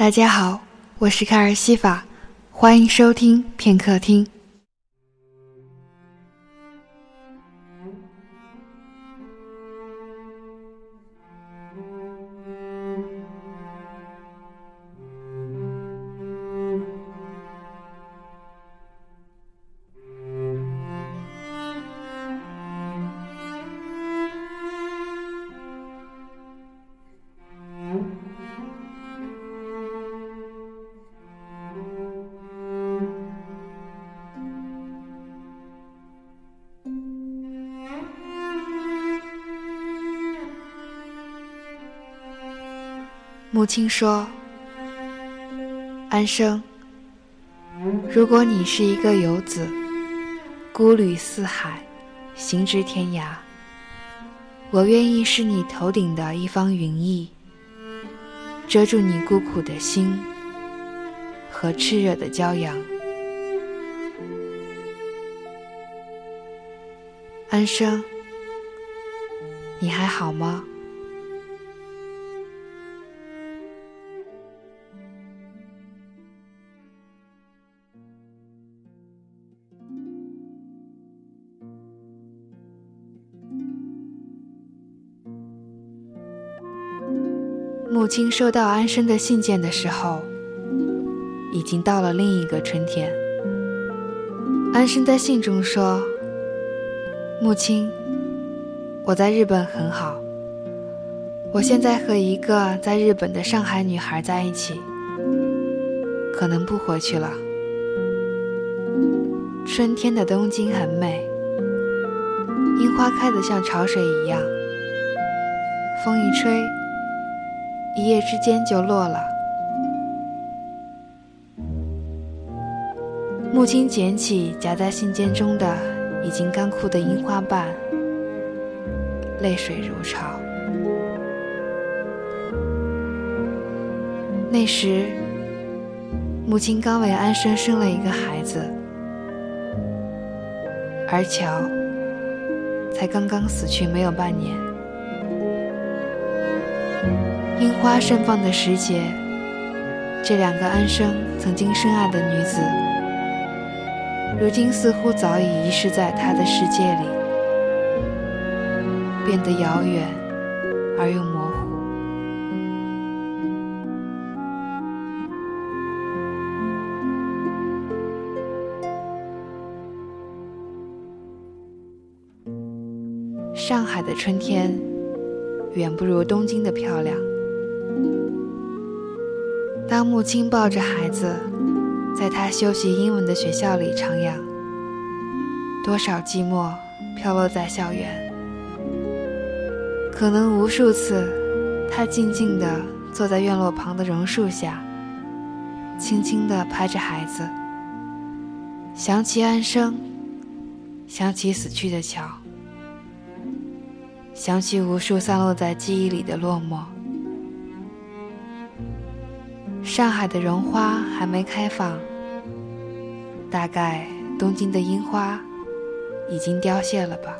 大家好，我是卡尔西法，欢迎收听片刻听。母亲说：“安生，如果你是一个游子，孤旅四海，行至天涯，我愿意是你头顶的一方云翳，遮住你孤苦的心和炽热的骄阳。安生，你还好吗？”母亲收到安生的信件的时候，已经到了另一个春天。安生在信中说：“母亲，我在日本很好，我现在和一个在日本的上海女孩在一起，可能不回去了。春天的东京很美，樱花开得像潮水一样，风一吹。”一夜之间就落了。母亲捡起夹在信笺中的已经干枯的樱花瓣，泪水如潮。那时，母亲刚为安生生了一个孩子，而乔才刚刚死去没有半年。樱花盛放的时节，这两个安生曾经深爱的女子，如今似乎早已遗失在他的世界里，变得遥远而又模糊。上海的春天，远不如东京的漂亮。当母亲抱着孩子，在他修习英文的学校里徜徉，多少寂寞飘落在校园。可能无数次，他静静地坐在院落旁的榕树下，轻轻地拍着孩子，想起安生，想起死去的桥，想起无数散落在记忆里的落寞。上海的绒花还没开放，大概东京的樱花已经凋谢了吧。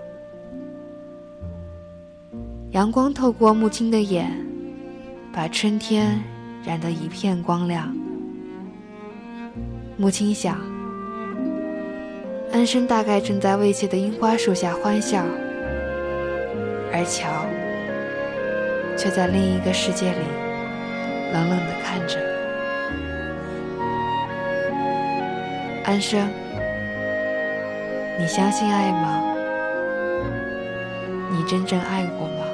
阳光透过母亲的眼，把春天染得一片光亮。母亲想，安生大概正在未谢的樱花树下欢笑，而乔却在另一个世界里冷冷地看着。安生，你相信爱吗？你真正爱过吗？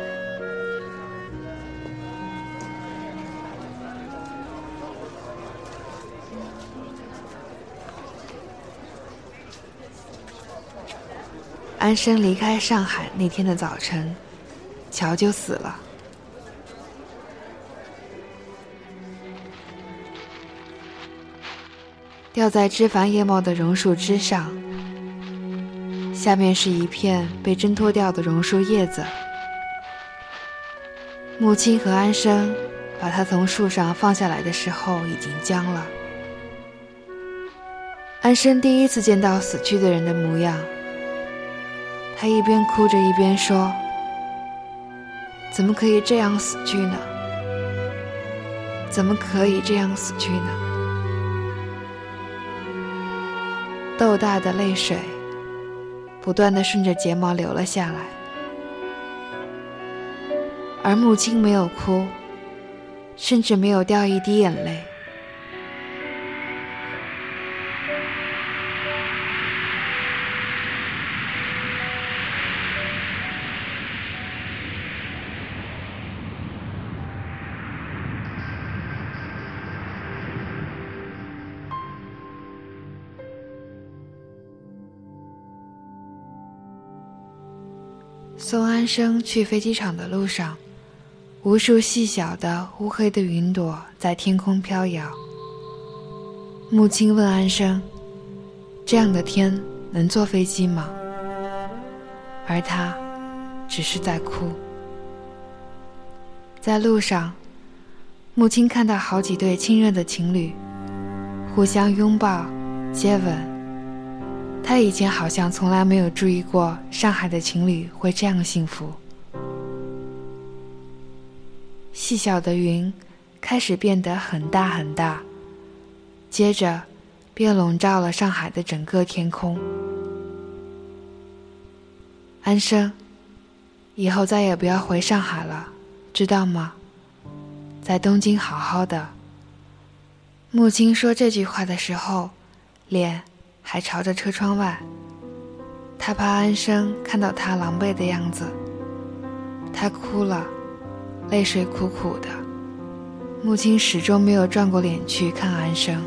安生离开上海那天的早晨，乔就死了。掉在枝繁叶茂的榕树枝上，下面是一片被挣脱掉的榕树叶子。母亲和安生把它从树上放下来的时候，已经僵了。安生第一次见到死去的人的模样，他一边哭着一边说：“怎么可以这样死去呢？怎么可以这样死去呢？豆大的泪水不断的顺着睫毛流了下来，而母亲没有哭，甚至没有掉一滴眼泪。送安生去飞机场的路上，无数细小的乌黑的云朵在天空飘摇。母亲问安生：“这样的天能坐飞机吗？”而他只是在哭。在路上，母亲看到好几对亲热的情侣，互相拥抱、接吻。他以前好像从来没有注意过上海的情侣会这样幸福。细小的云开始变得很大很大，接着便笼罩了上海的整个天空。安生，以后再也不要回上海了，知道吗？在东京好好的。母亲说这句话的时候，脸。还朝着车窗外，他怕安生看到他狼狈的样子。他哭了，泪水苦苦的。母亲始终没有转过脸去看安生。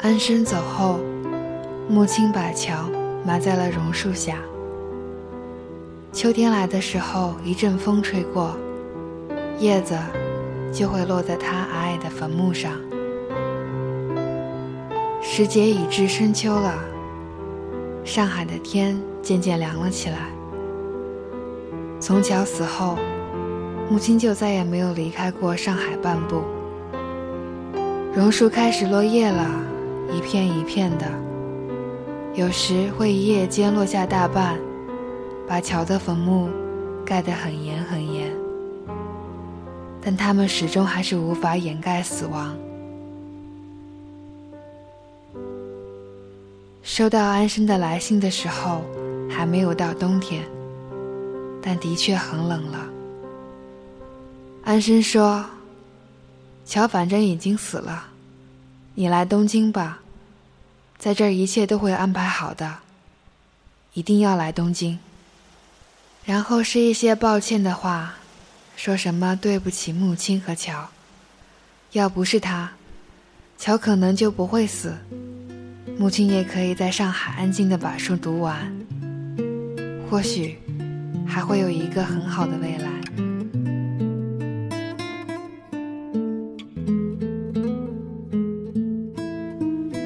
安生走后，母亲把桥埋在了榕树下。秋天来的时候，一阵风吹过，叶子就会落在他矮矮的坟墓上。时节已至深秋了，上海的天渐渐凉了起来。从乔死后，母亲就再也没有离开过上海半步。榕树开始落叶了。一片一片的，有时会一夜间落下大半，把乔的坟墓盖得很严很严。但他们始终还是无法掩盖死亡。收到安生的来信的时候，还没有到冬天，但的确很冷了。安生说：“乔反正已经死了。”你来东京吧，在这儿一切都会安排好的。一定要来东京。然后是一些抱歉的话，说什么对不起母亲和乔。要不是他，乔可能就不会死，母亲也可以在上海安静的把书读完，或许还会有一个很好的未来。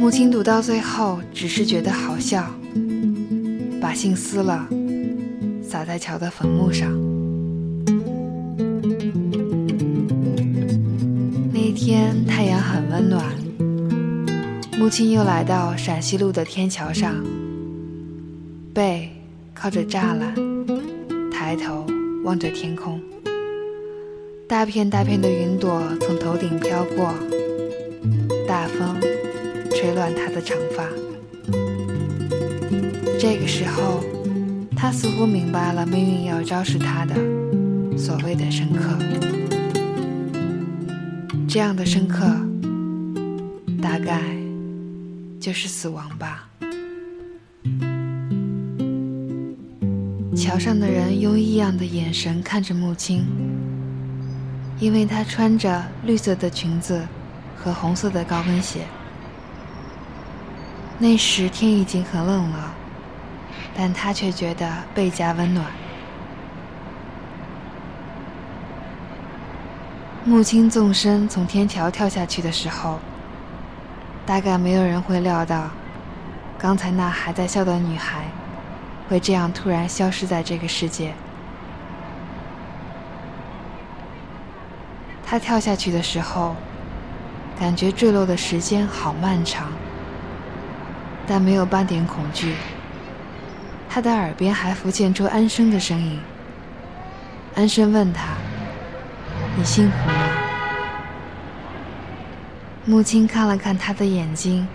母亲读到最后，只是觉得好笑，把信撕了，撒在乔的坟墓上。那一天太阳很温暖，母亲又来到陕西路的天桥上，背靠着栅栏，抬头望着天空，大片大片的云朵从头顶飘过，大风。吹乱他的长发。这个时候，他似乎明白了命运要昭示他的所谓的深刻。这样的深刻，大概就是死亡吧。桥上的人用异样的眼神看着木青，因为她穿着绿色的裙子和红色的高跟鞋。那时天已经很冷了，但他却觉得倍加温暖。母亲纵身从天桥跳下去的时候，大概没有人会料到，刚才那还在笑的女孩，会这样突然消失在这个世界。他跳下去的时候，感觉坠落的时间好漫长，但没有半点恐惧。他的耳边还浮现出安生的声音。安生问他：“你幸福吗？”木青看了看他的眼睛，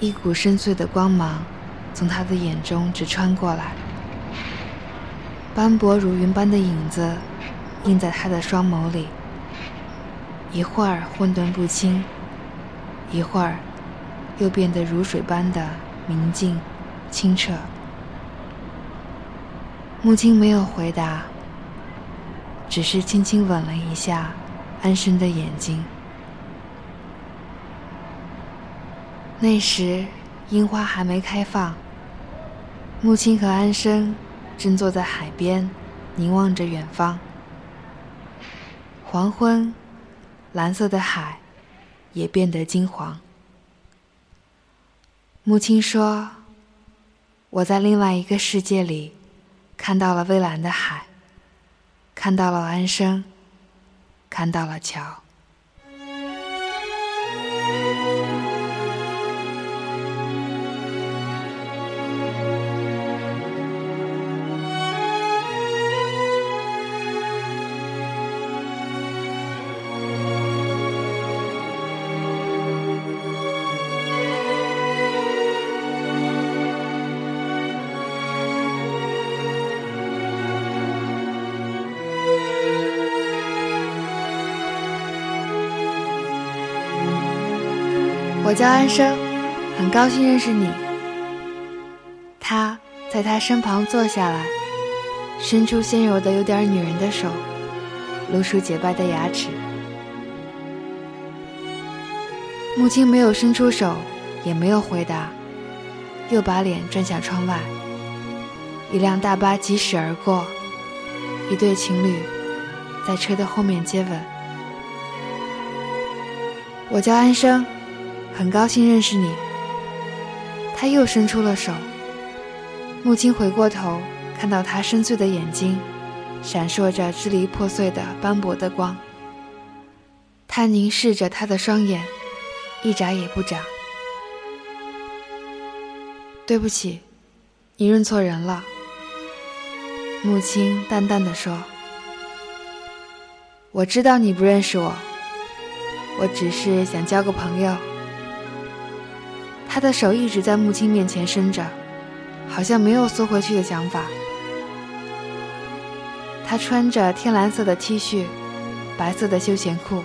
一股深邃的光芒从他的眼中直穿过来，斑驳如云般的影子映在他的双眸里，一会儿混沌不清，一会儿又变得如水般的明净清澈。木青没有回答，只是轻轻吻了一下安生的眼睛。那时樱花还没开放，木青和安生正坐在海边，凝望着远方。黄昏，蓝色的海也变得金黄。母亲说：“我在另外一个世界里。”看到了蔚蓝的海，看到了安生，看到了桥。我叫安生，很高兴认识你。他在他身旁坐下来，伸出纤柔的有点女人的手，露出洁白的牙齿。木青没有伸出手，也没有回答，又把脸转向窗外。一辆大巴疾驶而过，一对情侣在车的后面接吻。我叫安生。很高兴认识你。他又伸出了手。木青回过头，看到他深邃的眼睛，闪烁着支离破碎的斑驳的光。他凝视着他的双眼，一眨也不眨。对不起，你认错人了。木青淡淡的说：“我知道你不认识我，我只是想交个朋友。”他的手一直在木青面前伸着，好像没有缩回去的想法。他穿着天蓝色的 T 恤，白色的休闲裤，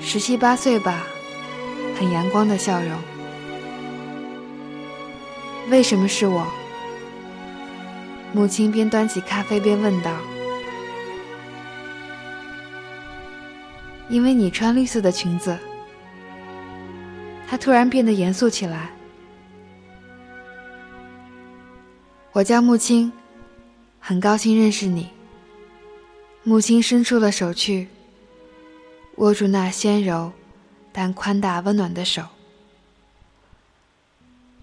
十七八岁吧，很阳光的笑容。为什么是我？母亲边端起咖啡边问道。因为你穿绿色的裙子。他突然变得严肃起来。我叫木青，很高兴认识你。木青伸出了手去，握住那纤柔但宽大温暖的手。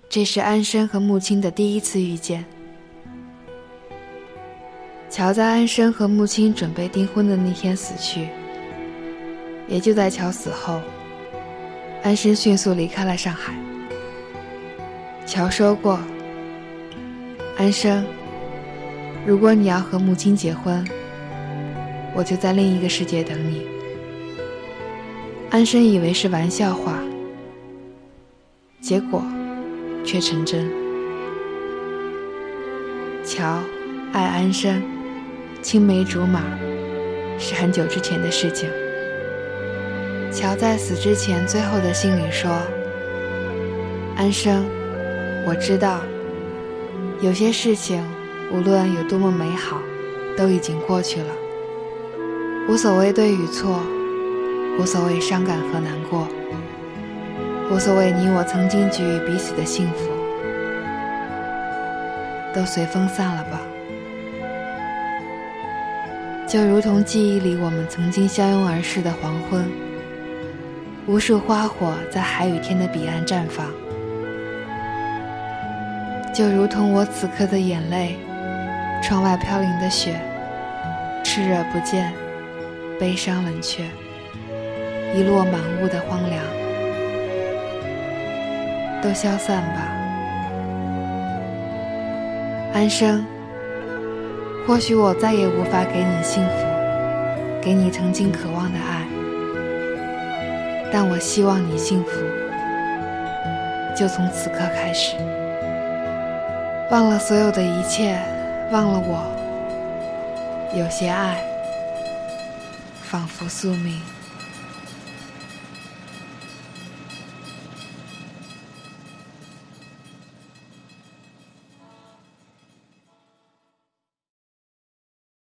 这是安生和木青的第一次遇见。乔在安生和木青准备订婚的那天死去，也就在乔死后。安生迅速离开了上海。乔说过：“安生，如果你要和母亲结婚，我就在另一个世界等你。”安生以为是玩笑话，结果却成真。乔爱安生，青梅竹马，是很久之前的事情。乔在死之前最后的信里说：“安生，我知道，有些事情无论有多么美好，都已经过去了。无所谓对与错，无所谓伤感和难过，无所谓你我曾经给予彼此的幸福，都随风散了吧。就如同记忆里我们曾经相拥而逝的黄昏。”无数花火在海与天的彼岸绽放，就如同我此刻的眼泪，窗外飘零的雪，炽热不见，悲伤冷却，一落满屋的荒凉，都消散吧。安生，或许我再也无法给你幸福，给你曾经渴望的爱，但我希望你幸福，就从此刻开始，忘了所有的一切，忘了我。有些爱，仿佛宿命。